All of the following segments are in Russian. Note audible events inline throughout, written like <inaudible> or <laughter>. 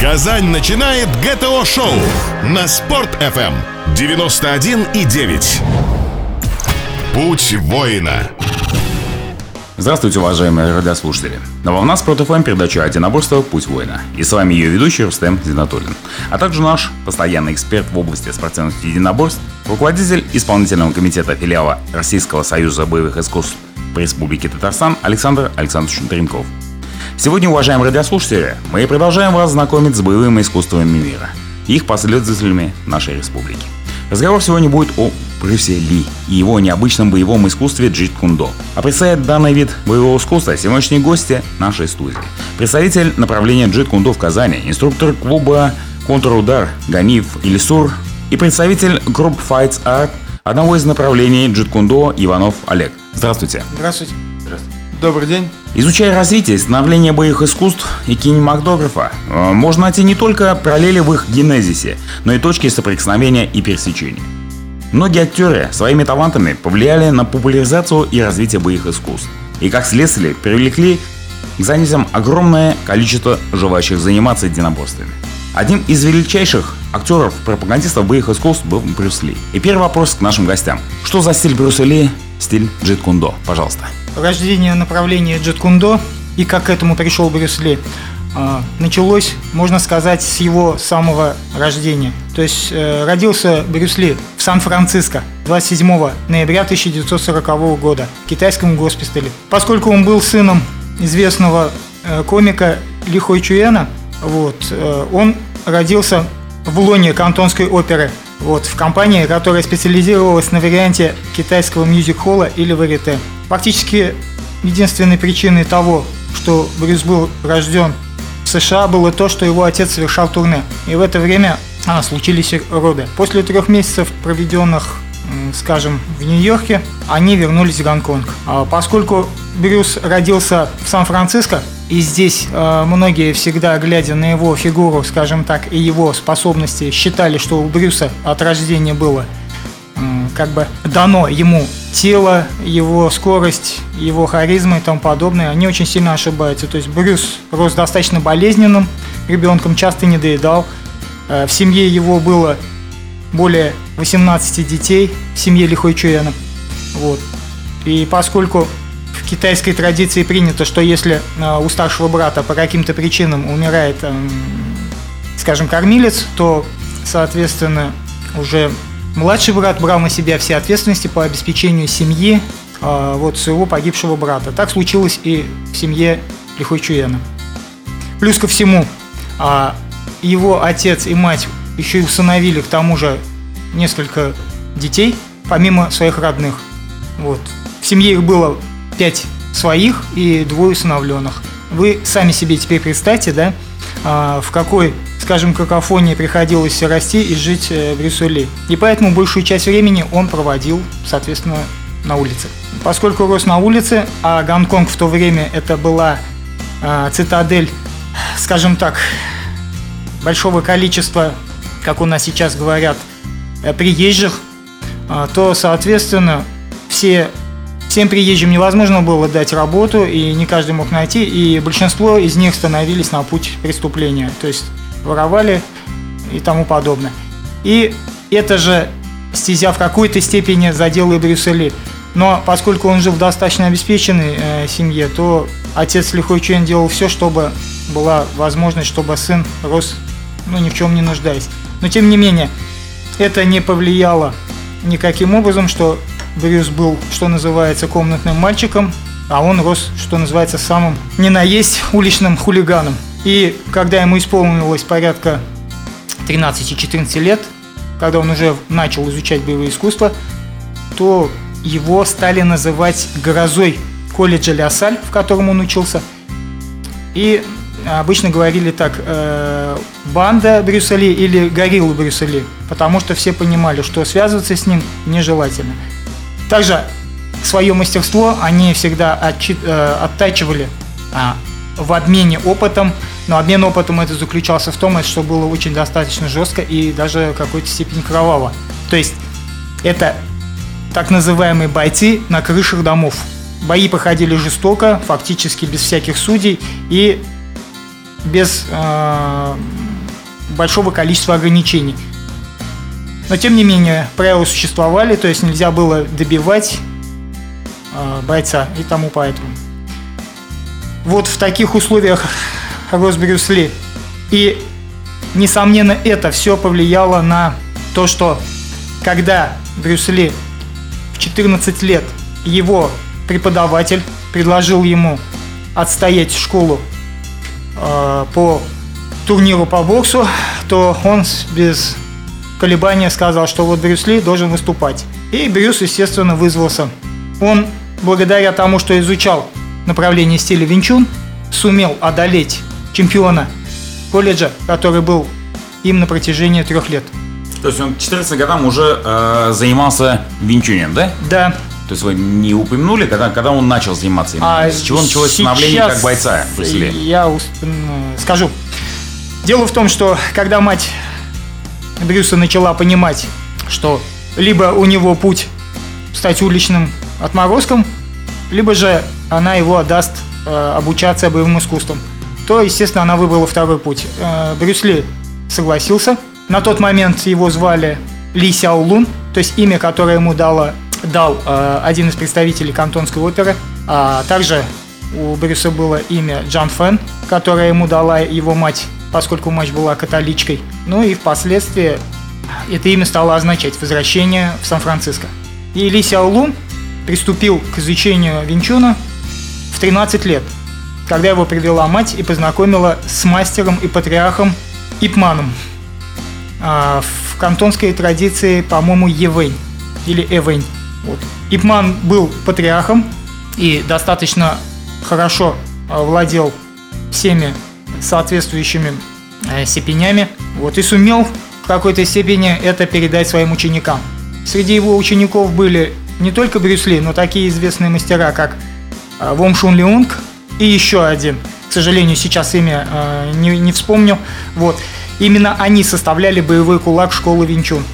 Казань начинает ГТО-шоу на Спорт-ФМ 91,9. Путь воина. Здравствуйте, уважаемые радиослушатели. На волна Спорт ФМ передача «Одиноборство. Путь воина». И с вами ее ведущий Рустем Зинатуллин. А также наш постоянный эксперт в области спортивных единоборств, руководитель исполнительного комитета филиала Российского союза боевых искусств по Республике Татарстан Александр Александрович Дренков. Сегодня, уважаемые радиослушатели, мы продолжаем вас знакомить с боевыми искусствами мира их последователями нашей республики. Разговор сегодня будет о Брюсе Ли и его необычном боевом искусстве джит кундо. А представит данный вид боевого искусства сегодняшние гости нашей студии. Представитель направления джит кундо в Казани, инструктор клуба Контрудар Ганиев Илисур и представитель групп Fights Art одного из направлений джит кундо Иванов Олег. Здравствуйте. Здравствуйте. Добрый день. Изучая развитие и становление боевых искусств и кинематографа, э, можно найти не только параллели в их генезисе, но и точки соприкосновения и пересечения. Многие актеры своими талантами повлияли на популяризацию и развитие боевых искусств. И как следствие привлекли к занятиям огромное количество желающих заниматься единоборствами. Одним из величайших актеров-пропагандистов боевых искусств был Брюс Ли. И первый вопрос к нашим гостям. Что за стиль Брюса Ли, стиль джит кундо? Пожалуйста рождение направления джет-кундо и как к этому пришел Брюс Ли, а, началось, можно сказать, с его самого рождения. То есть э, родился Брюс Ли в Сан-Франциско 27 ноября 1940 года в китайском госпитале. Поскольку он был сыном известного э, комика Ли Хой Чуэна, вот, э, он родился в лоне кантонской оперы вот, в компании, которая специализировалась на варианте китайского мюзик-холла или варите. Фактически единственной причиной того, что Брюс был рожден в США, было то, что его отец совершал турне. И в это время а, случились роды. После трех месяцев, проведенных, скажем, в Нью-Йорке, они вернулись в Гонконг. А поскольку Брюс родился в Сан-Франциско, и здесь э, многие всегда, глядя на его фигуру, скажем так, и его способности, считали, что у Брюса от рождения было как бы дано ему тело, его скорость, его харизма и тому подобное, они очень сильно ошибаются. То есть Брюс рос достаточно болезненным, ребенком часто не доедал. Э, в семье его было более 18 детей, в семье Лихой Чуэна. Вот. И поскольку в китайской традиции принято, что если э, у старшего брата по каким-то причинам умирает, эм, скажем, кормилец, то, соответственно, уже Младший брат брал на себя все ответственности по обеспечению семьи э, вот своего погибшего брата. Так случилось и в семье Лихойчуэна. Плюс ко всему, э, его отец и мать еще и усыновили к тому же несколько детей, помимо своих родных. Вот. В семье их было пять своих и двое усыновленных. Вы сами себе теперь представьте, да, а, в какой скажем, какофонии приходилось расти и жить э, в Рисуле. И поэтому большую часть времени он проводил, соответственно, на улице. Поскольку рос на улице, а Гонконг в то время это была э, цитадель, скажем так, большого количества, как у нас сейчас говорят, э, приезжих, э, то, соответственно, все Всем приезжим невозможно было дать работу, и не каждый мог найти, и большинство из них становились на путь преступления. То есть воровали и тому подобное. И это же стезя в какой-то степени задела и Брюссели. Но поскольку он жил в достаточно обеспеченной э, семье, то отец Лихой Чуэн делал все, чтобы была возможность, чтобы сын рос, ну, ни в чем не нуждаясь. Но тем не менее, это не повлияло никаким образом, что Брюс был, что называется, комнатным мальчиком, а он рос, что называется, самым не наесть <laughs> уличным хулиганом. И когда ему исполнилось порядка 13-14 лет, когда он уже начал изучать боевые искусства, то его стали называть грозой колледжа Лясаль, в котором он учился. И обычно говорили так, э, банда Брюссели или гориллы Брюссели, потому что все понимали, что связываться с ним нежелательно. Также свое мастерство они всегда отчит, э, оттачивали а, в обмене опытом, но обмен опытом это заключался в том, что было очень достаточно жестко и даже в какой-то степени кроваво. То есть это так называемые бойцы на крышах домов. Бои проходили жестоко, фактически без всяких судей и без, э, большого количества ограничений. Но тем не менее, правила существовали, то есть нельзя было добивать э, бойца и тому поэтому. Вот в таких условиях рос Брюс Ли. И, несомненно, это все повлияло на то, что когда Брюс Ли в 14 лет его преподаватель предложил ему отстоять школу э, по турниру по боксу, то он без колебания сказал, что вот Брюс Ли должен выступать. И Брюс, естественно, вызвался. Он, благодаря тому, что изучал направление стиля Винчун, сумел одолеть чемпиона колледжа, который был им на протяжении трех лет. То есть он к 14 годам уже э, занимался винчунем, да? Да. То есть вы не упомянули, когда, когда он начал заниматься? А С чего началось становление как бойца в Я скажу. Дело в том, что когда мать Брюса начала понимать, что либо у него путь стать уличным отморозком, либо же она его отдаст э, обучаться боевым искусствам, то, естественно, она выбрала второй путь. Э, Брюс Ли согласился. На тот момент его звали Ли Сяо Лун, то есть имя, которое ему дало, дал э, один из представителей кантонской оперы. А также у Брюса было имя Джан Фэн, которое ему дала его мать поскольку мать была католичкой. Ну и впоследствии это имя стало означать возвращение в Сан-Франциско. И Ли Сяолун приступил к изучению Винчуна в 13 лет, когда его привела мать и познакомила с мастером и патриархом Ипманом. А, в кантонской традиции, по-моему, Евэнь или Эвэнь. Вот. Ипман был патриархом и достаточно хорошо а, владел всеми соответствующими э, степенями. Вот, и сумел в какой-то степени это передать своим ученикам. Среди его учеников были не только Брюс Ли, но такие известные мастера, как э, Вом Шун Леунг и еще один. К сожалению, сейчас имя э, не, не вспомню. Вот. Именно они составляли боевой кулак школы Винчун.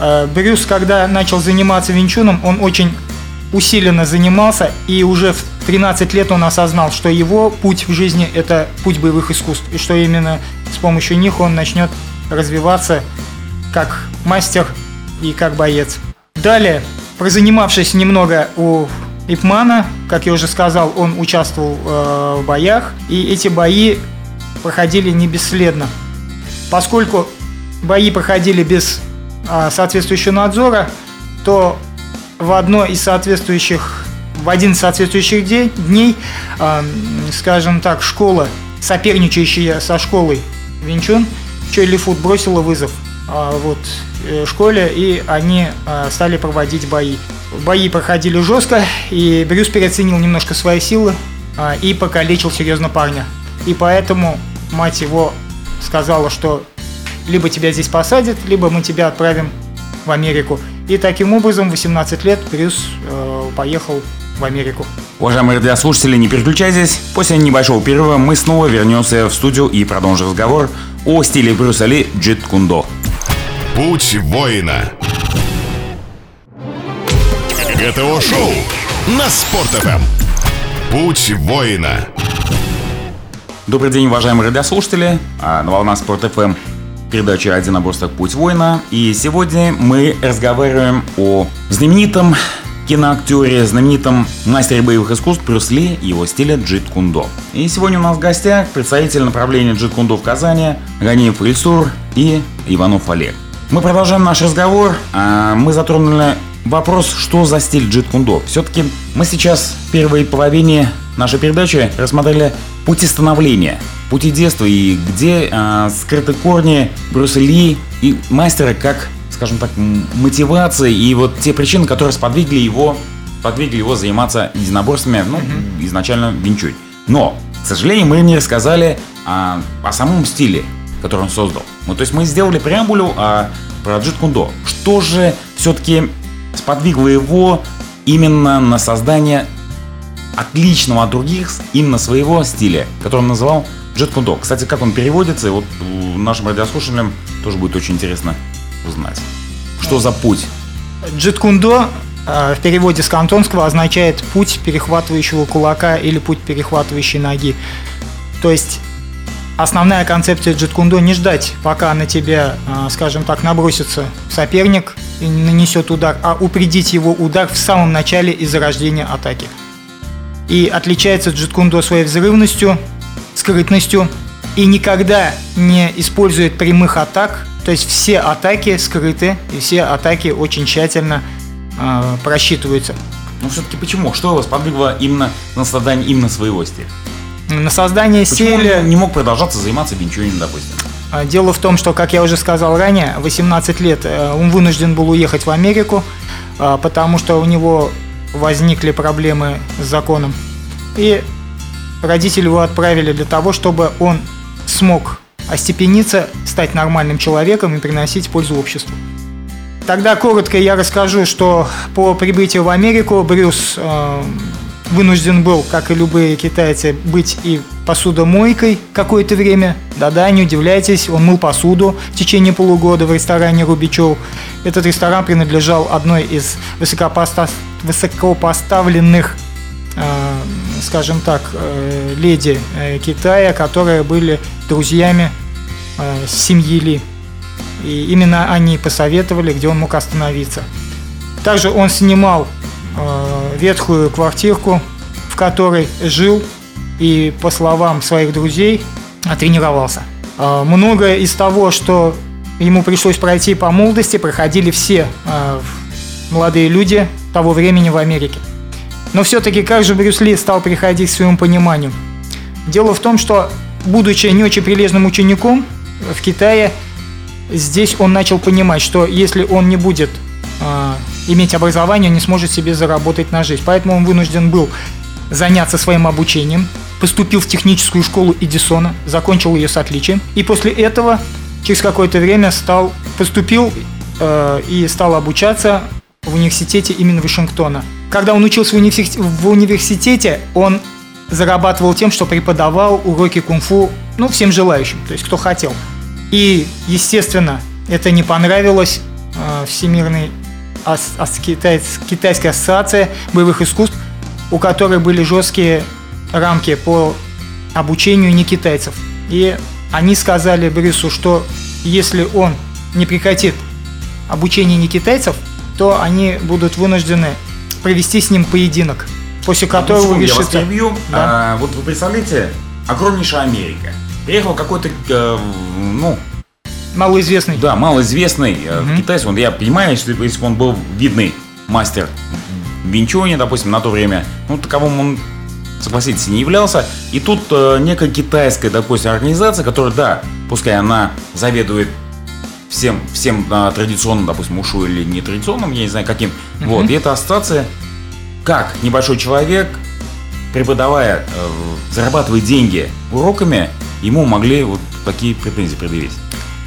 Э, Брюс, когда начал заниматься Винчуном, он очень усиленно занимался, и уже в 13 лет он осознал, что его путь в жизни – это путь боевых искусств, и что именно с помощью них он начнет развиваться как мастер и как боец. Далее, прозанимавшись немного у Ипмана, как я уже сказал, он участвовал э, в боях, и эти бои проходили не бесследно. Поскольку бои проходили без э, соответствующего надзора, то в одной из соответствующих, в один из соответствующих дней, э, скажем так, школа, соперничающая со школой Винчун, Чойли Фуд бросила вызов э, вот, э, школе, и они стали проводить бои. Бои проходили жестко, и Брюс переоценил немножко свои силы э, и покалечил серьезно парня. И поэтому мать его сказала, что либо тебя здесь посадят, либо мы тебя отправим в Америку. И таким образом, 18 лет Брюс э, поехал в Америку. Уважаемые радиослушатели, не переключайтесь. После небольшого перерыва мы снова вернемся в студию и продолжим разговор о стиле Брюса Ли Джит Кундо. Путь воина. ГТО-шоу на Спорт.ФМ. Путь воина. Добрый день, уважаемые радиослушатели. А, на волнах Спорт.ФМ передача «Одиноборство. Путь воина». И сегодня мы разговариваем о знаменитом киноактере, знаменитом мастере боевых искусств Брюс Ли его стиле джит кундо. И сегодня у нас в гостях представитель направления джит кундо в Казани Ганиев Ильсур и Иванов Олег. Мы продолжаем наш разговор. А, мы затронули вопрос, что за стиль джит кундо. Все-таки мы сейчас в первой половине нашей передачи рассмотрели пути становления пути детства и где э, скрыты корни Брюса Ли и мастера как, скажем так, мотивации и вот те причины, которые сподвигли его, подвигли его заниматься единоборствами, ну, mm-hmm. изначально винчуть. Но, к сожалению, мы не рассказали о, о самом стиле, который он создал. Ну, то есть мы сделали преамбулю о, про Джит Кундо. Что же все-таки сподвигло его именно на создание отличного от других именно своего стиля, который он называл Джет Кундо. Кстати, как он переводится, вот нашим радиослушателям тоже будет очень интересно узнать. Что за путь? Джет Кундо э, в переводе с кантонского означает путь перехватывающего кулака или путь перехватывающей ноги. То есть основная концепция джиткундо не ждать, пока на тебя, а, скажем так, набросится соперник и нанесет удар, а упредить его удар в самом начале и зарождения атаки. И отличается джиткундо своей взрывностью, скрытностью и никогда не использует прямых атак, то есть все атаки скрыты и все атаки очень тщательно э, просчитываются. Ну все-таки почему? Что вас подвигло именно на создание именно своего стиля? На создание Почему стиля... он не мог продолжаться заниматься винчунингом, допустим? А, Дело в том, что, как я уже сказал ранее, 18 лет э, он вынужден был уехать в Америку, а, потому что у него возникли проблемы с законом. И родители его отправили для того, чтобы он смог остепениться, стать нормальным человеком и приносить пользу обществу. Тогда коротко я расскажу, что по прибытию в Америку Брюс э, вынужден был, как и любые китайцы, быть и посудомойкой какое-то время. Да-да, не удивляйтесь, он мыл посуду в течение полугода в ресторане Рубичев. Этот ресторан принадлежал одной из высокопоста- высокопоставленных, э, скажем так, э, леди э, Китая, которые были друзьями э, семьи Ли. И именно они посоветовали, где он мог остановиться. Также он снимал ветхую квартирку, в которой жил и, по словам своих друзей, э, тренировался. Э, многое из того, что ему пришлось пройти по молодости, проходили все э, молодые люди того времени в Америке. Но все-таки как же Брюс Ли стал приходить к своему пониманию? Дело в том, что, будучи не очень прилежным учеником в Китае, здесь он начал понимать, что если он не будет э, иметь образование, он не сможет себе заработать на жизнь. Поэтому он вынужден был заняться своим обучением, поступил в техническую школу Эдисона, закончил ее с отличием, и после этого через какое-то время стал поступил э, и стал обучаться в университете именно Вашингтона. Когда он учился в, университете, в университете, он зарабатывал тем, что преподавал уроки кунг-фу ну, всем желающим, то есть кто хотел. И, естественно, это не понравилось э, Всемирной ас- ас- китайс- Китайской ассоциации боевых искусств, у которой были жесткие рамки по обучению не китайцев. И они сказали Брюсу, что если он не прекратит обучение не китайцев, то они будут вынуждены провести с ним поединок, после которого Одну секунду, я вас решится. перебью. Да. А, вот вы представляете, огромнейшая Америка. Приехал какой-то, э, ну, Малоизвестный. да, малоизвестный э, китайец. Вот я понимаю, если, если бы он был видный мастер в Винчоне, допустим, на то время, ну, таковым он, согласитесь, не являлся. И тут э, некая китайская, допустим, организация, которая, да, пускай она заведует всем, всем э, традиционным, допустим, ушу или нетрадиционным, я не знаю каким. Вот, и эта ассоциация, как небольшой человек, преподавая, э, зарабатывая деньги уроками, ему могли вот такие претензии предъявить.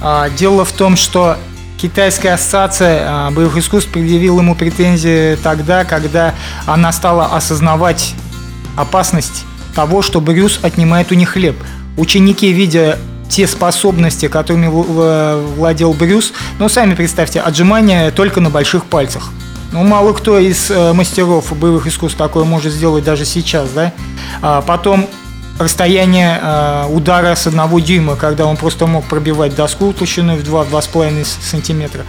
А, Дело в том, что Китайская ассоциация а, боевых искусств предъявила ему претензии тогда, когда она стала осознавать опасность того, что Брюс отнимает у них хлеб. Ученики, видя те способности, которыми владел Брюс, ну, сами представьте, отжимания только на больших пальцах. Ну, мало кто из э, мастеров боевых искусств такое может сделать даже сейчас, да. А потом расстояние э, удара с одного дюйма, когда он просто мог пробивать доску толщиной в 2-2,5 с- сантиметра.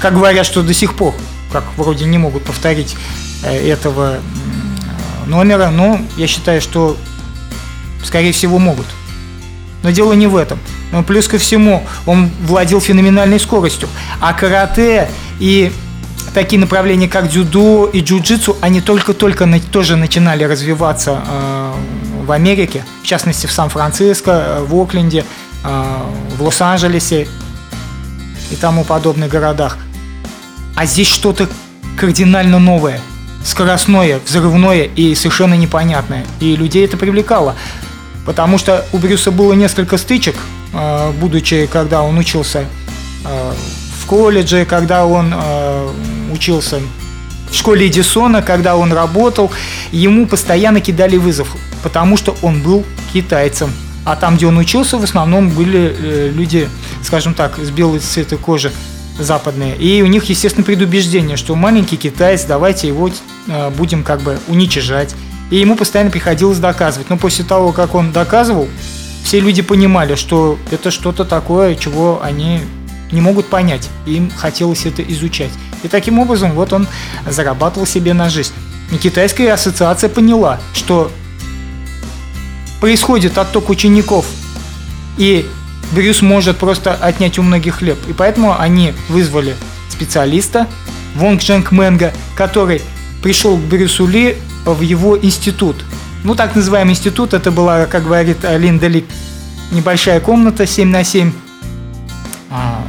Как говорят, что до сих пор, как вроде не могут повторить э, этого э, номера, но я считаю, что скорее всего могут. Но дело не в этом. Но плюс ко всему, он владел феноменальной скоростью. А карате и такие направления, как дзюдо и джиу-джитсу, они только-только тоже начинали развиваться в Америке, в частности в Сан-Франциско, э, в Окленде, э, в Лос-Анджелесе и тому подобных городах. А здесь что-то кардинально новое, скоростное, взрывное и совершенно непонятное. И людей это привлекало. Потому что у Брюса было несколько стычек, э, будучи, когда он учился в колледже, когда он учился в школе Эдисона, когда он работал, ему постоянно кидали вызов, потому что он был китайцем. А там, где он учился, в основном были э, люди, скажем так, с белой цвета кожи западные. И у них, естественно, предубеждение, что маленький китаец, давайте его э, будем как бы уничижать. И ему постоянно приходилось доказывать. Но после того, как он доказывал, все люди понимали, что это что-то такое, чего они не могут понять. Им хотелось это изучать. И таким образом вот он зарабатывал себе на жизнь. И китайская ассоциация поняла, что происходит отток учеников, и Брюс может просто отнять у многих хлеб. И поэтому они вызвали специалиста Вонг Дженг Мэнга, который пришел к Брюсу Ли в его институт. Ну, так называемый институт, это была, как говорит Линда Ли, небольшая комната 7 на 7 а,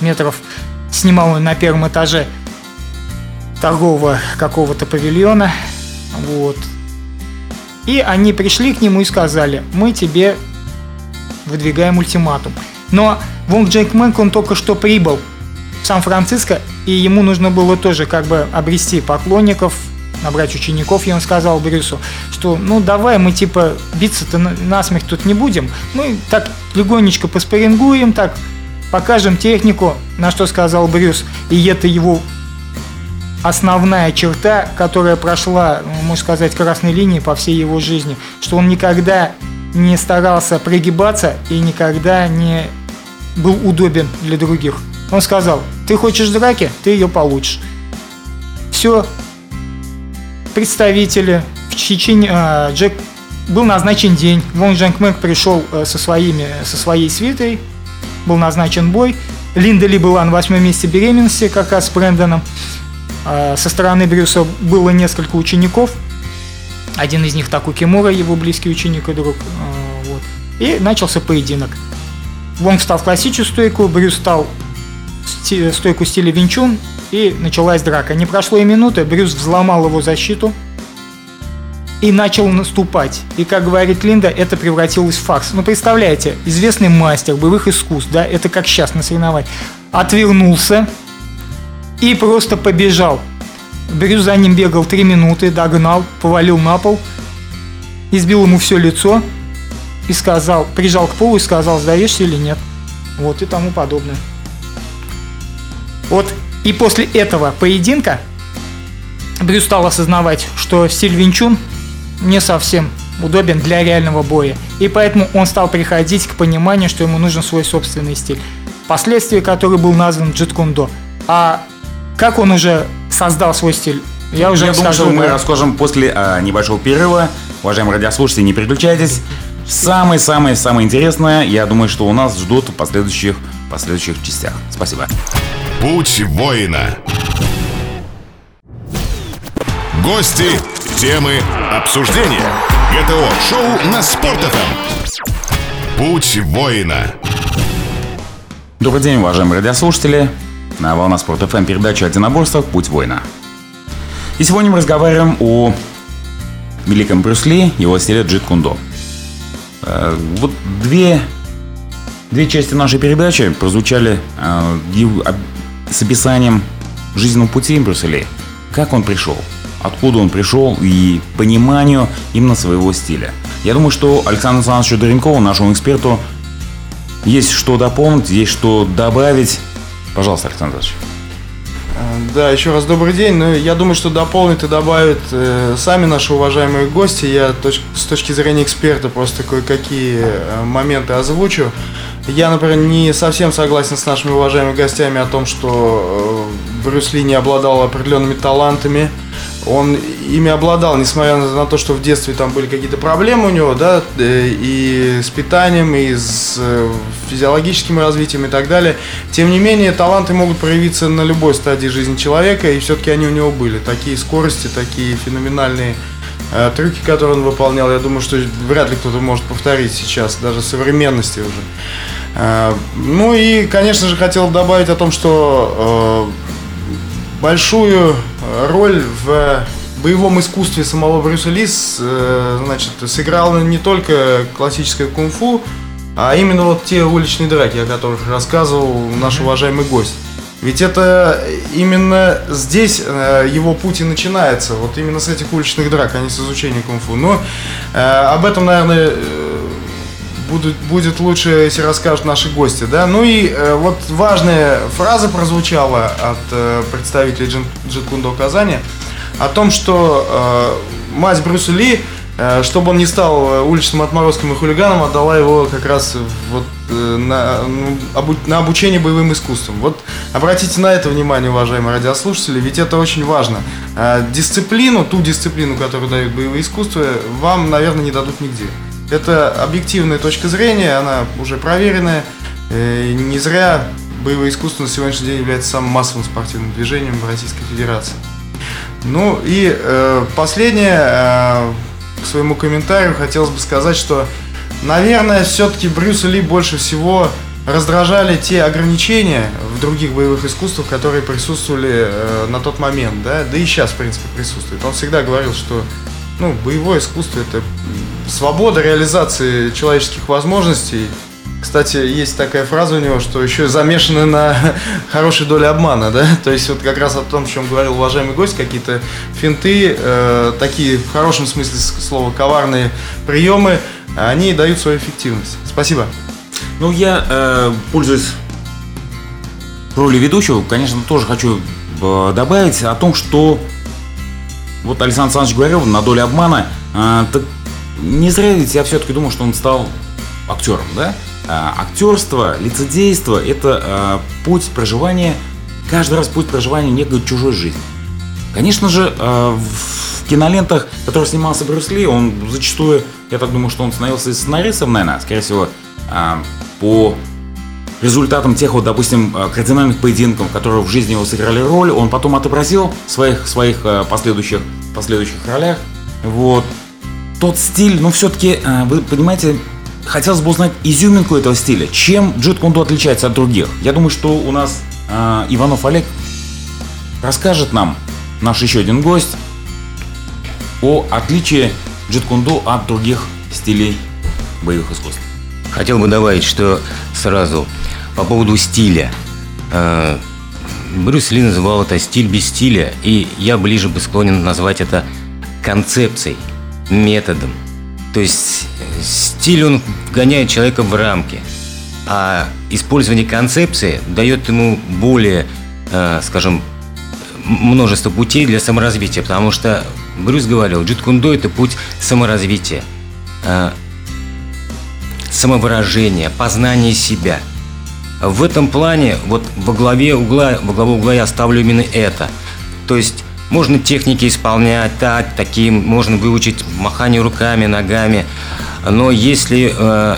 метров. Снимал на первом этаже торгового какого-то павильона. Вот. И они пришли к нему и сказали, мы тебе выдвигаем ультиматум. Но Вонг Джейк Мэнк, он только что прибыл в Сан-Франциско, и ему нужно было тоже как бы обрести поклонников, набрать учеников, и он сказал Брюсу, что ну давай мы типа биться-то насмех тут не будем, мы так легонечко поспорингуем, так покажем технику, на что сказал Брюс, и это его основная черта, которая прошла, можно сказать, красной линией по всей его жизни, что он никогда не старался пригибаться и никогда не был удобен для других. Он сказал, ты хочешь драки, ты ее получишь. Все. Представители в Чечне, а, Джек был назначен день. Вон Джанг Мэг пришел э, со, своими, со своей свитой, был назначен бой. Линда Ли была на восьмом месте беременности, как раз с Брэндоном. А, со стороны Брюса было несколько учеников. Один из них Таку Кимура, его близкий ученик и друг. А, вот. И начался поединок. Вонг встал в классическую стойку, Брюс стал в стойку стиля Винчун, и началась драка. Не прошло и минуты, Брюс взломал его защиту и начал наступать. И, как говорит Линда, это превратилось в фарс. Ну, представляете, известный мастер боевых искусств, да, это как сейчас на соревнованиях, отвернулся, и просто побежал. Брюс за ним бегал три минуты, догнал, повалил на пол, избил ему все лицо и сказал, прижал к полу и сказал, сдаешься или нет. Вот и тому подобное. Вот и после этого поединка Брюс стал осознавать, что стиль Винчун не совсем удобен для реального боя. И поэтому он стал приходить к пониманию, что ему нужен свой собственный стиль. Впоследствии который был назван джиткундо. А как он уже создал свой стиль? Я уже Я думаю, что мы расскажем после а, небольшого перерыва. Уважаемые радиослушатели, не переключайтесь. Самое-самое-самое интересное, я думаю, что у нас ждут в последующих, последующих частях. Спасибо. Путь воина. Гости, темы, обсуждения. ГТО-шоу на Спорт.ФМ. Путь воина. Добрый день, уважаемые радиослушатели на Волна Спорт ФМ передача «Одиноборство. Путь воина». И сегодня мы разговариваем о великом Брюсли, его стиле джит кундо. Э, вот две, две части нашей передачи прозвучали э, с описанием жизненного пути Брюсселей. Как он пришел, откуда он пришел и пониманию именно своего стиля. Я думаю, что Александру Александровичу Доренкову, нашему эксперту, есть что дополнить, есть что добавить Пожалуйста, Александр Ильич. Э, да, еще раз добрый день. Ну, я думаю, что дополнит и добавят э, сами наши уважаемые гости. Я точ- с точки зрения эксперта просто кое-какие э, моменты озвучу. Я, например, не совсем согласен с нашими уважаемыми гостями о том, что э, Брюс Ли не обладал определенными талантами он ими обладал, несмотря на то, что в детстве там были какие-то проблемы у него, да, э, и с питанием, и с э, физиологическим развитием и так далее. Тем не менее, таланты могут проявиться на любой стадии жизни человека, и все-таки они у него были. Такие скорости, такие феноменальные э, трюки, которые он выполнял, я думаю, что вряд ли кто-то может повторить сейчас, даже в современности уже. Э, ну и, конечно же, хотел добавить о том, что э, большую э, роль в боевом искусстве самого Брюса Лис э, значит, сыграл не только классическое кунг-фу, а именно вот те уличные драки, о которых рассказывал наш уважаемый гость. Ведь это именно здесь э, его путь и начинается, вот именно с этих уличных драк, а не с изучения кунг-фу. Но об этом, наверное, будет, будет лучше, если расскажут наши гости, да. Ну и э, вот важная фраза прозвучала от э, представителей Джин, Джиткундо Казани о том, что э, мать Брюса Ли э, чтобы он не стал э, уличным отморозком и хулиганом, отдала его как раз вот на, ну, на обучение боевым искусствам. Вот обратите на это внимание, уважаемые радиослушатели, ведь это очень важно. Дисциплину, ту дисциплину, которую дают боевые искусства, вам, наверное, не дадут нигде. Это объективная точка зрения, она уже проверенная. Не зря боевое искусство на сегодняшний день является самым массовым спортивным движением в Российской Федерации. Ну и э, последнее, э, к своему комментарию хотелось бы сказать, что, наверное, все-таки Брюса Ли больше всего раздражали те ограничения в других боевых искусствах, которые присутствовали э, на тот момент, да, да и сейчас, в принципе, присутствует. Он всегда говорил, что ну, боевое искусство это свобода реализации человеческих возможностей, кстати, есть такая фраза у него, что еще замешаны на <laughs> хорошей доле обмана, да? То есть вот как раз о том, о чем говорил уважаемый гость, какие-то финты, э, такие в хорошем смысле слова коварные приемы, они дают свою эффективность. Спасибо. Ну, я, э, пользуясь ролью ведущего, конечно, тоже хочу э, добавить о том, что вот Александр Александрович говорил на доле обмана, э, так не зря ведь я все-таки думал, что он стал актером, да? А, актерство, лицедейство – это а, путь проживания, каждый раз путь проживания некой чужой жизни. Конечно же, а, в кинолентах, в которых снимался Брюс Ли, он зачастую, я так думаю, что он становился сценаристом, наверное, скорее всего, по результатам тех вот, допустим, кардинальных поединков, которые в жизни его сыграли роль, он потом отобразил в своих, своих последующих, последующих ролях. Вот. Тот стиль, ну, все-таки, вы понимаете, хотелось бы узнать изюминку этого стиля. Чем джит кундо отличается от других? Я думаю, что у нас э, Иванов Олег расскажет нам, наш еще один гость, о отличии джит кундо от других стилей боевых искусств. Хотел бы добавить, что сразу по поводу стиля. Э, Брюс Ли называл это стиль без стиля, и я ближе бы склонен назвать это концепцией, методом – то есть стиль он вгоняет человека в рамки, а использование концепции дает ему более, э, скажем, множество путей для саморазвития, потому что Брюс говорил, джиткундо – это путь саморазвития, э, самовыражения, познания себя. В этом плане вот во главе угла, во главу угла я ставлю именно это. То есть можно техники исполнять так, таким, можно выучить махание руками, ногами. Но если э,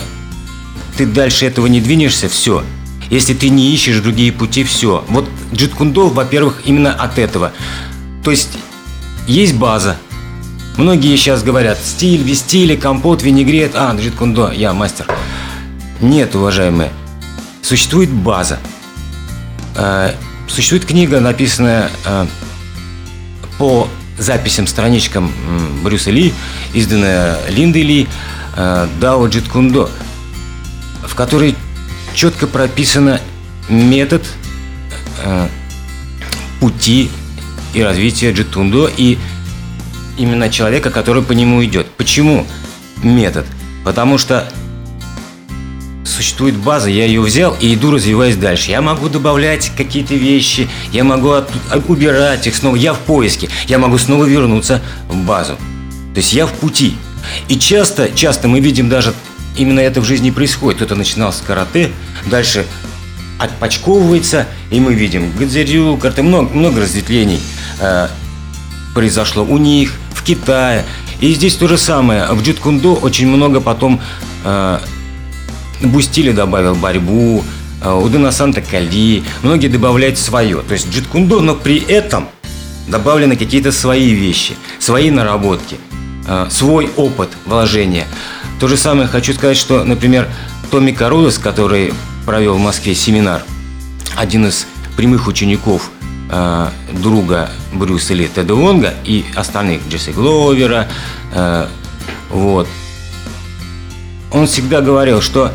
ты дальше этого не двинешься, все. Если ты не ищешь другие пути, все. Вот джиткундо, во-первых, именно от этого. То есть есть база. Многие сейчас говорят, стиль, без стиля, компот, винегрет. А, джиткундо, я мастер. Нет, уважаемые. Существует база. Э, существует книга, написанная э, по записям, страничкам Брюса Ли, изданная Линдой Ли, э, Дао Джит Кундо, в которой четко прописано метод э, пути и развития джитундо и именно человека, который по нему идет. Почему метод? Потому что существует база, я ее взял и иду развиваясь дальше. Я могу добавлять какие-то вещи, я могу от, убирать их снова, я в поиске, я могу снова вернуться в базу. То есть я в пути. И часто, часто мы видим даже именно это в жизни происходит. Кто-то начинал с карате, дальше отпочковывается, и мы видим Гадзерю, карате, много, много разветвлений э, произошло у них, в Китае. И здесь то же самое. В джиткундо очень много потом э, Бустили добавил борьбу, э, Удына Санта Кали, многие добавляют свое. То есть джиткундо, но при этом добавлены какие-то свои вещи, свои наработки, э, свой опыт вложения. То же самое хочу сказать, что, например, Томми Карулес, который провел в Москве семинар, один из прямых учеников э, друга Брюса Ли Теда Лонга и остальных Джесси Гловера, вот. Он всегда говорил, что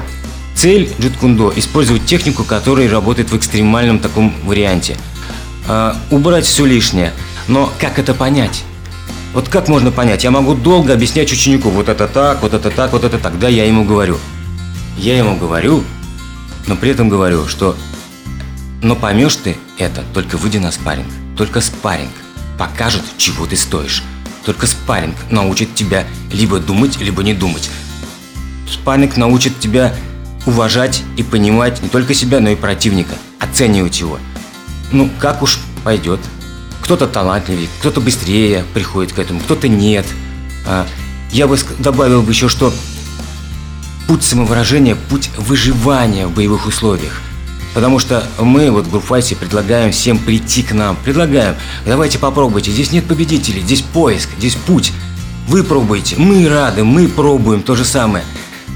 Цель джиткундо – использовать технику, которая работает в экстремальном таком варианте. А, убрать все лишнее. Но как это понять? Вот как можно понять? Я могу долго объяснять ученику, вот это так, вот это так, вот это так. Да, я ему говорю. Я ему говорю, но при этом говорю, что но поймешь ты это, только выйди на спарринг. Только спарринг покажет, чего ты стоишь. Только спарринг научит тебя либо думать, либо не думать. Спарринг научит тебя уважать и понимать не только себя, но и противника, оценивать его. Ну, как уж пойдет. Кто-то талантливее, кто-то быстрее приходит к этому, кто-то нет. А, я бы добавил бы еще, что путь самовыражения, путь выживания в боевых условиях. Потому что мы вот в Группфайсе предлагаем всем прийти к нам. Предлагаем, давайте попробуйте. Здесь нет победителей, здесь поиск, здесь путь. Вы пробуете, мы рады, мы пробуем то же самое.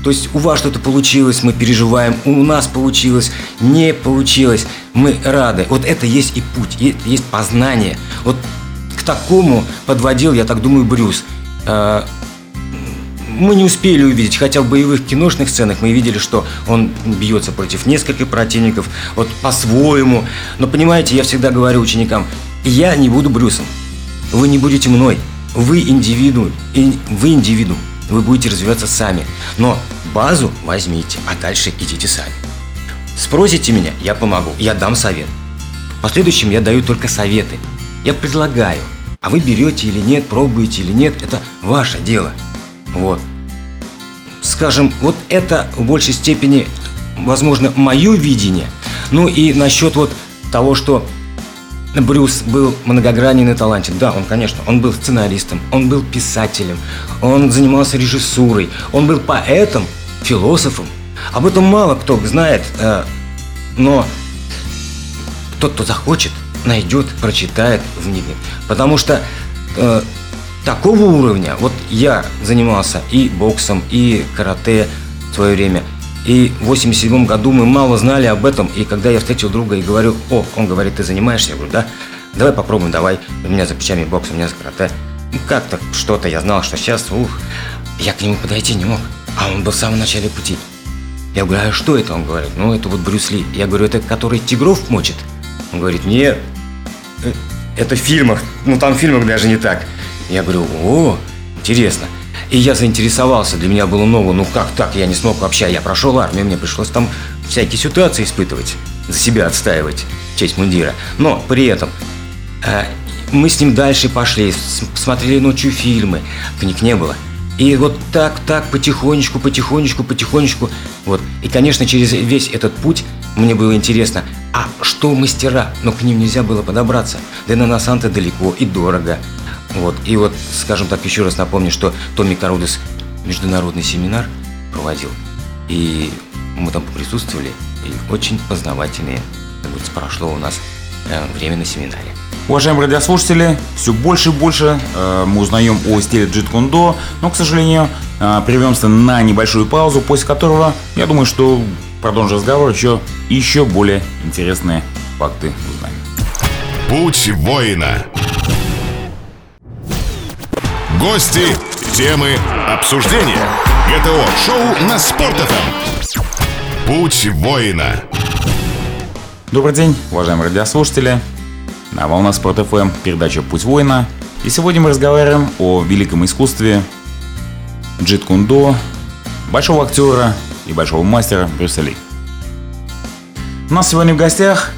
То есть у вас что-то получилось, мы переживаем, у нас получилось, не получилось, мы рады. Вот это есть и путь, есть познание. Вот к такому подводил, я так думаю, Брюс. А, мы не успели увидеть, хотя в боевых киношных сценах мы видели, что он бьется против нескольких противников, вот по-своему. Но понимаете, я всегда говорю ученикам, я не буду Брюсом, вы не будете мной, вы индивиду, вы индивидуум, вы будете развиваться сами. Но базу возьмите, а дальше идите сами. Спросите меня, я помогу, я дам совет. В последующем я даю только советы. Я предлагаю, а вы берете или нет, пробуете или нет, это ваше дело – вот. Скажем, вот это в большей степени, возможно, мое видение. Ну и насчет вот того, что Брюс был многогранен и талантен. Да, он, конечно, он был сценаристом, он был писателем, он занимался режиссурой, он был поэтом, философом. Об этом мало кто знает, э, но тот, кто захочет, найдет, прочитает, вникнет. Потому что э, такого уровня, вот я занимался и боксом, и карате в свое время, и в 87 году мы мало знали об этом, и когда я встретил друга и говорю, о, он говорит, ты занимаешься? Я говорю, да, давай попробуем, давай, у меня за плечами бокс, у меня за карате. Ну, как-то что-то я знал, что сейчас, ух, я к нему подойти не мог, а он был в самом начале пути. Я говорю, а что это? Он говорит, ну, это вот Брюс Ли. Я говорю, это который тигров мочит? Он говорит, нет, э, это в фильмах, ну, там в фильмах даже не так. Я говорю, о, интересно. И я заинтересовался, для меня было ново, ну как так, я не смог вообще, я прошел армию, мне пришлось там всякие ситуации испытывать, за себя отстаивать честь мундира. Но при этом э, мы с ним дальше пошли, смотрели ночью фильмы, книг не было. И вот так, так, потихонечку, потихонечку, потихонечку. Вот. И, конечно, через весь этот путь мне было интересно, а что мастера? Но к ним нельзя было подобраться. Да и на Насанта далеко и дорого. Вот. И вот, скажем так, еще раз напомню, что Томми Карудес международный семинар проводил. И мы там присутствовали, и очень говорится, прошло у нас э, время на семинаре. Уважаемые радиослушатели, все больше и больше э, мы узнаем о стиле джит кундо, но, к сожалению, э, прервемся на небольшую паузу, после которого, я думаю, что продолжим разговор, еще, еще более интересные факты узнаем. Путь воина. Гости, темы, обсуждения. ГТО-шоу на Спорт.ФМ. Путь воина. Добрый день, уважаемые радиослушатели. На волна Спорт ФМ передача «Путь воина». И сегодня мы разговариваем о великом искусстве джит кундо, большого актера и большого мастера Брюса Ли. У нас сегодня в гостях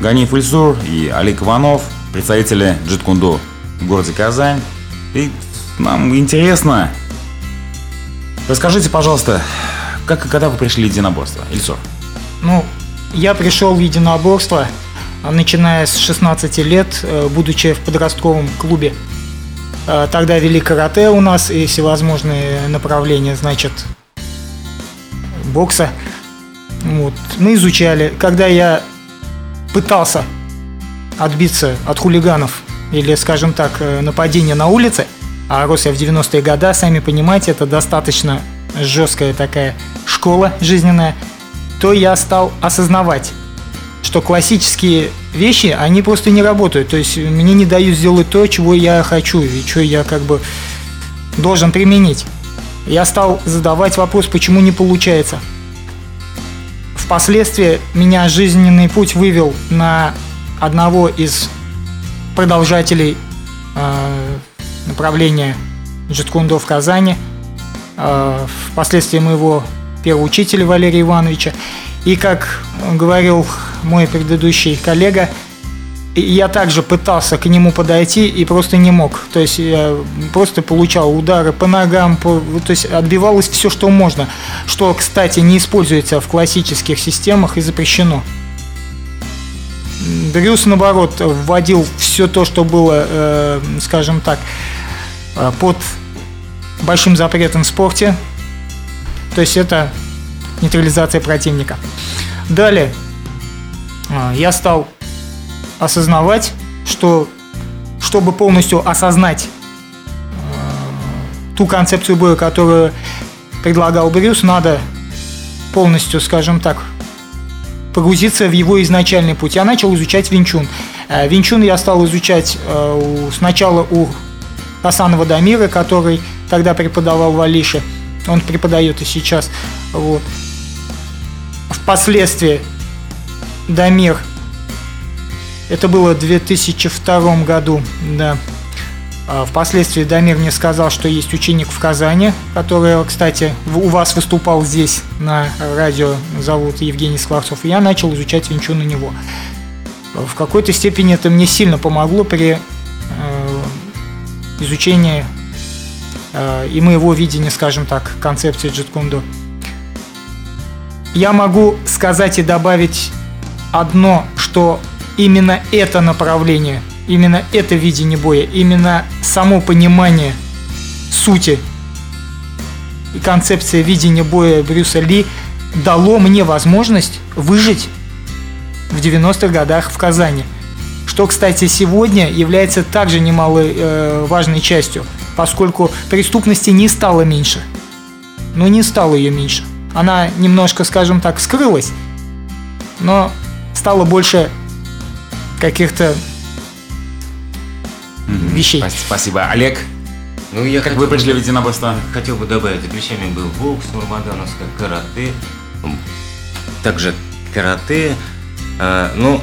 Ганиф Ильсур и Алик Иванов, представители джит кундо в городе Казань. И нам интересно. Расскажите, пожалуйста, как и когда вы пришли в единоборство, Ильсор? Ну, я пришел в единоборство, начиная с 16 лет, э, будучи в подростковом клубе. Э, тогда вели карате у нас и всевозможные направления, значит, бокса. Вот. Мы изучали. Когда я пытался отбиться от хулиганов или, скажем так, э, нападения на улице, а рос я в 90-е годы, сами понимаете, это достаточно жесткая такая школа жизненная, то я стал осознавать, что классические вещи, они просто не работают. То есть мне не дают сделать то, чего я хочу и что я как бы должен применить. Я стал задавать вопрос, почему не получается. Впоследствии меня жизненный путь вывел на одного из продолжателей э, направления джиткундо в Казани. Э, впоследствии моего первого учителя Валерия Ивановича. И как говорил мой предыдущий коллега, я также пытался к нему подойти и просто не мог. То есть я просто получал удары по ногам, по, то есть отбивалось все, что можно. Что, кстати, не используется в классических системах и запрещено. Брюс, наоборот, вводил все то, что было, э, скажем так, э, под большим запретом в спорте. То есть это нейтрализация противника. Далее э, я стал осознавать, что чтобы полностью осознать э, ту концепцию боя, которую предлагал Брюс, надо полностью, скажем так, погрузиться в его изначальный путь. Я начал изучать Винчун. Э, Винчун я стал изучать э, сначала у Хасанова Дамира, который тогда преподавал в Алише. Он преподает и сейчас. Вот. Впоследствии Дамир это было в 2002 году, да. А впоследствии Дамир мне сказал, что есть ученик в Казани, который, кстати, у вас выступал здесь на радио, зовут Евгений Скворцов. И я начал изучать винчун у него. В какой-то степени это мне сильно помогло при э, изучении э, и моего видения, скажем так, концепции джиткундо. Я могу сказать и добавить одно, что именно это направление, именно это видение боя, именно само понимание сути и концепция видения боя Брюса Ли дало мне возможность выжить в 90-х годах в Казани. Что, кстати, сегодня является также немалой э, важной частью, поскольку преступности не стало меньше. Но не стало ее меньше. Она немножко, скажем так, скрылась, но стало больше каких-то вещей. Спасибо. Олег, Ну, я как вы пришли в единоборство? Хотел бы добавить, вещами был бокс, нурмадановское, карате, также карате. А, ну,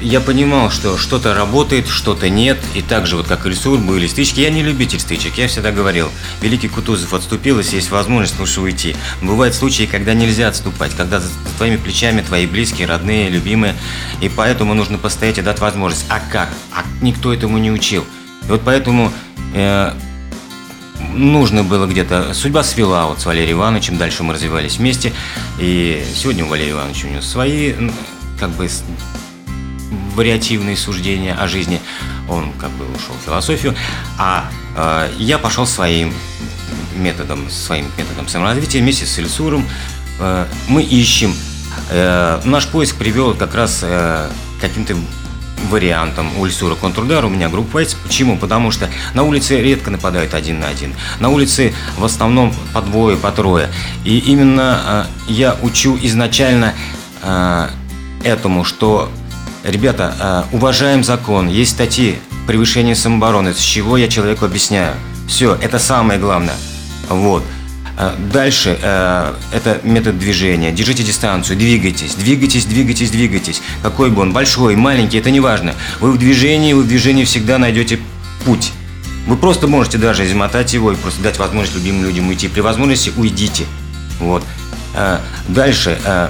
я понимал, что что-то работает, что-то нет, и также вот как Ильсур были стычки. Я не любитель стычек, я всегда говорил, Великий Кутузов отступил, если есть возможность, лучше уйти. Бывают случаи, когда нельзя отступать, когда за твоими плечами твои близкие, родные, любимые, и поэтому нужно постоять и дать возможность. А как? А никто этому не учил. И вот поэтому э, нужно было где-то... Судьба свела вот с Валерием Ивановичем, дальше мы развивались вместе. И сегодня у Валерия Ивановича у него свои, м, как бы, вариативные суждения о жизни. Он как бы ушел в философию. А э, я пошел своим методом, своим методом саморазвития вместе с Ильсуром. Э, мы ищем. Э, наш поиск привел как раз э, каким-то вариантом у Ильсура контрудар, у меня группа Вайц. Почему? Потому что на улице редко нападают один на один. На улице в основном по двое, по трое. И именно э, я учу изначально э, этому, что, ребята, э, уважаем закон, есть статьи превышения самообороны, с чего я человеку объясняю. Все, это самое главное. Вот. Э, Дальше э, это метод движения. Держите дистанцию, двигайтесь, двигайтесь, двигайтесь, двигайтесь. Какой бы он, большой, маленький, это не важно. Вы в движении, вы в движении всегда найдете путь. Вы просто можете даже измотать его и просто дать возможность любимым людям уйти. При возможности уйдите. Вот. Э, Дальше. э,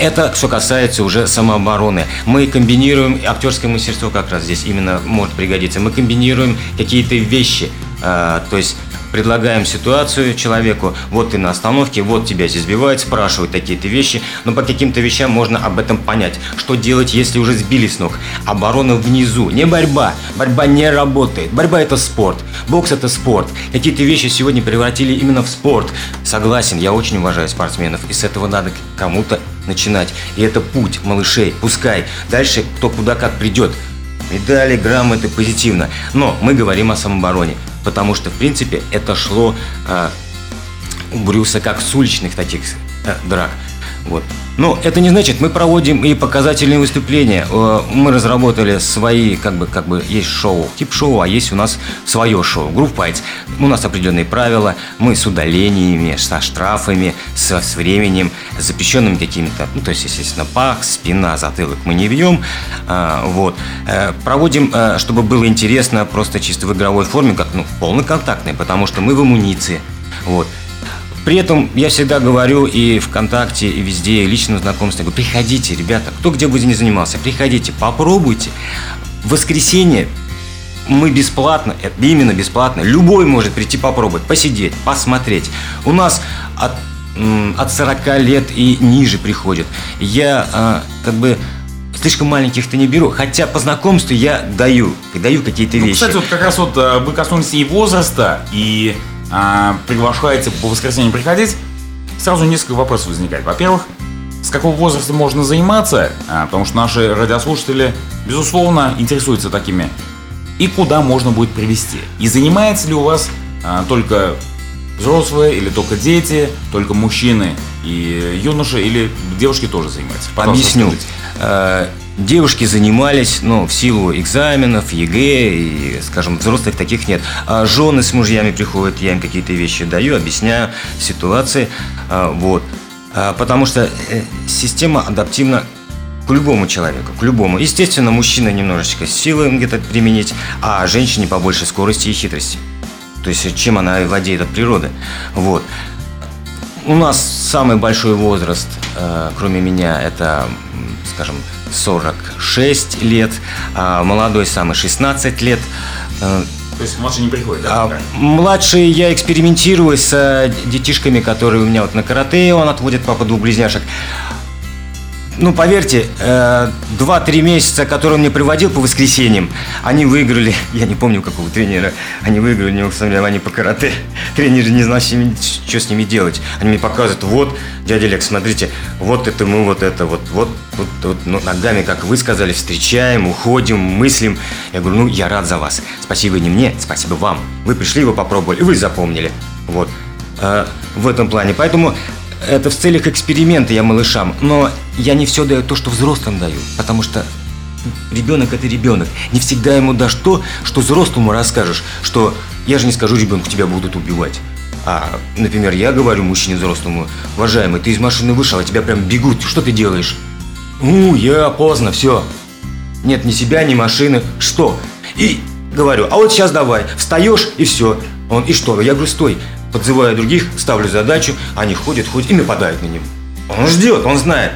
это что касается уже самообороны. Мы комбинируем, актерское мастерство как раз здесь именно может пригодиться. Мы комбинируем какие-то вещи, э, то есть предлагаем ситуацию человеку, вот ты на остановке, вот тебя здесь сбивают, спрашивают такие-то вещи, но по каким-то вещам можно об этом понять. Что делать, если уже сбили с ног? Оборона внизу, не борьба. Борьба не работает. Борьба это спорт. Бокс это спорт. Какие-то вещи сегодня превратили именно в спорт. Согласен, я очень уважаю спортсменов, и с этого надо кому-то начинать. И это путь малышей. Пускай. Дальше кто куда как придет. Медали, грамоты, позитивно. Но мы говорим о самообороне. Потому что, в принципе, это шло а, у Брюса как с уличных таких э, драк. Вот. Но это не значит, мы проводим и показательные выступления. Э, Мы разработали свои, как бы, как бы есть шоу, тип шоу, а есть у нас свое шоу, Groove Fights. У нас определенные правила, мы с удалениями, со штрафами, со, с временем, с запрещенными какими-то, ну, то есть, естественно, пах, спина, затылок мы не ведем. А, вот. Э, Проводим, э, чтобы было интересно, просто чисто в игровой форме, как, ну, полноконтактной, потому что мы в амуниции. Вот. При этом я всегда говорю и ВКонтакте, и везде, и личном знакомстве, говорю, приходите, ребята, кто где бы не занимался, приходите, попробуйте. В воскресенье мы бесплатно, именно бесплатно, любой может прийти попробовать, посидеть, посмотреть. У нас от, от 40 лет и ниже приходят. Я а, как бы слишком маленьких-то не беру, хотя по знакомству я даю, даю какие-то ну, вещи. Кстати, вот как раз вот э, вы коснулись и возраста, и а, приглашаете по воскресеньям приходить, сразу несколько вопросов возникает. Во-первых, с какого возраста можно заниматься, а, потому что наши радиослушатели, безусловно, интересуются такими и куда можно будет привести. И занимается ли у вас а, только взрослые или только дети, только мужчины и юноши, или девушки тоже занимаются? Пожалуйста, Объясню. Расскажите. Девушки занимались, ну, в силу экзаменов, ЕГЭ, и, скажем, взрослых таких нет. А жены с мужьями приходят, я им какие-то вещи даю, объясняю ситуации, а, вот. А, потому что э, система адаптивна к любому человеку, к любому. Естественно, мужчина немножечко силы где-то применить, а женщине побольше скорости и хитрости. То есть, чем она владеет от природы. Вот. У нас самый большой возраст, э, кроме меня, это, скажем, 46 лет, а молодой самый 16 лет. Э, то есть младший не приходит, да? А, младший я экспериментирую с э, детишками, которые у меня вот на карате, он отводит папа двух близняшек. Ну, поверьте, э, два-три месяца, которые он мне приводил по воскресеньям, они выиграли, <laughs> я не помню какого тренера, они выиграли, не они по карате. <laughs> Тренер не знал, что с ними делать. Они мне показывают, вот, дядя Олег, смотрите, вот это мы, вот это, вот, вот, вот, вот ну, ногами, как вы сказали, встречаем, уходим, мыслим. Я говорю, ну, я рад за вас. Спасибо не мне, спасибо вам. Вы пришли, вы попробовали, вы запомнили. Вот. Э, в этом плане. Поэтому это в целях эксперимента я малышам, но я не все даю то, что взрослым даю, потому что ребенок это ребенок. Не всегда ему дашь то, что взрослому расскажешь, что я же не скажу ребенку, тебя будут убивать. А, например, я говорю мужчине взрослому, уважаемый, ты из машины вышел, а тебя прям бегут, что ты делаешь? Ну, я поздно, все. Нет ни себя, ни машины. Что? И говорю, а вот сейчас давай, встаешь и все. Он, и что? Я говорю, стой, Подзываю других, ставлю задачу, они ходят, ходят и нападают на него. Он ждет, он знает.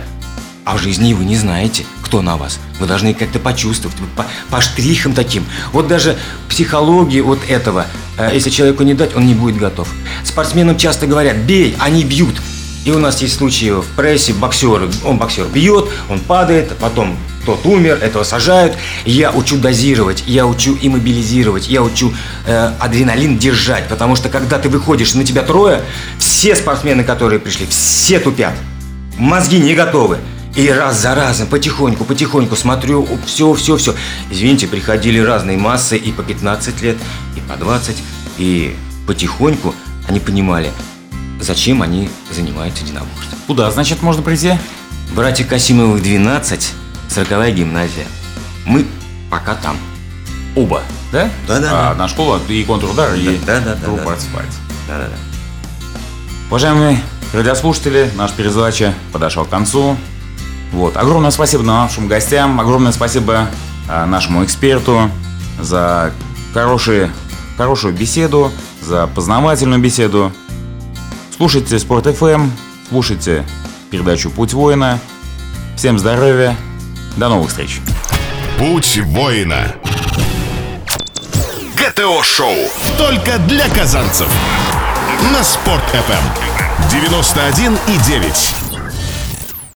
А в жизни вы не знаете, кто на вас. Вы должны как-то почувствовать, по, по штрихам таким. Вот даже психологии вот этого, э, если человеку не дать, он не будет готов. Спортсменам часто говорят, бей, они бьют. И у нас есть случаи в прессе, боксеры, он боксер бьет, он падает, потом тот умер, этого сажают. Я учу дозировать, я учу иммобилизировать, я учу э, адреналин держать, потому что когда ты выходишь, на тебя трое, все спортсмены, которые пришли, все тупят, мозги не готовы. И раз за разом, потихоньку, потихоньку смотрю, все, все, все. Извините, приходили разные массы и по 15 лет, и по 20, и потихоньку они понимали, зачем они занимаются единоборством. Куда, значит, можно прийти? Братья Касимовых 12, 40 гимназия. Мы пока там. Оба, да? Да, да. А, да. На школу и контрудар, да, и да, да, группа да. Асфальт. Да, да, да. Уважаемые радиослушатели, наша передача подошел к концу. Вот. Огромное спасибо нашим гостям, огромное спасибо а, нашему эксперту за хорошие, хорошую беседу, за познавательную беседу. Слушайте Спорт FM, слушайте передачу «Путь воина». Всем здоровья, до новых встреч. Путь воина. ГТО-шоу. Только для казанцев. На Спорт FM. 91 и 9.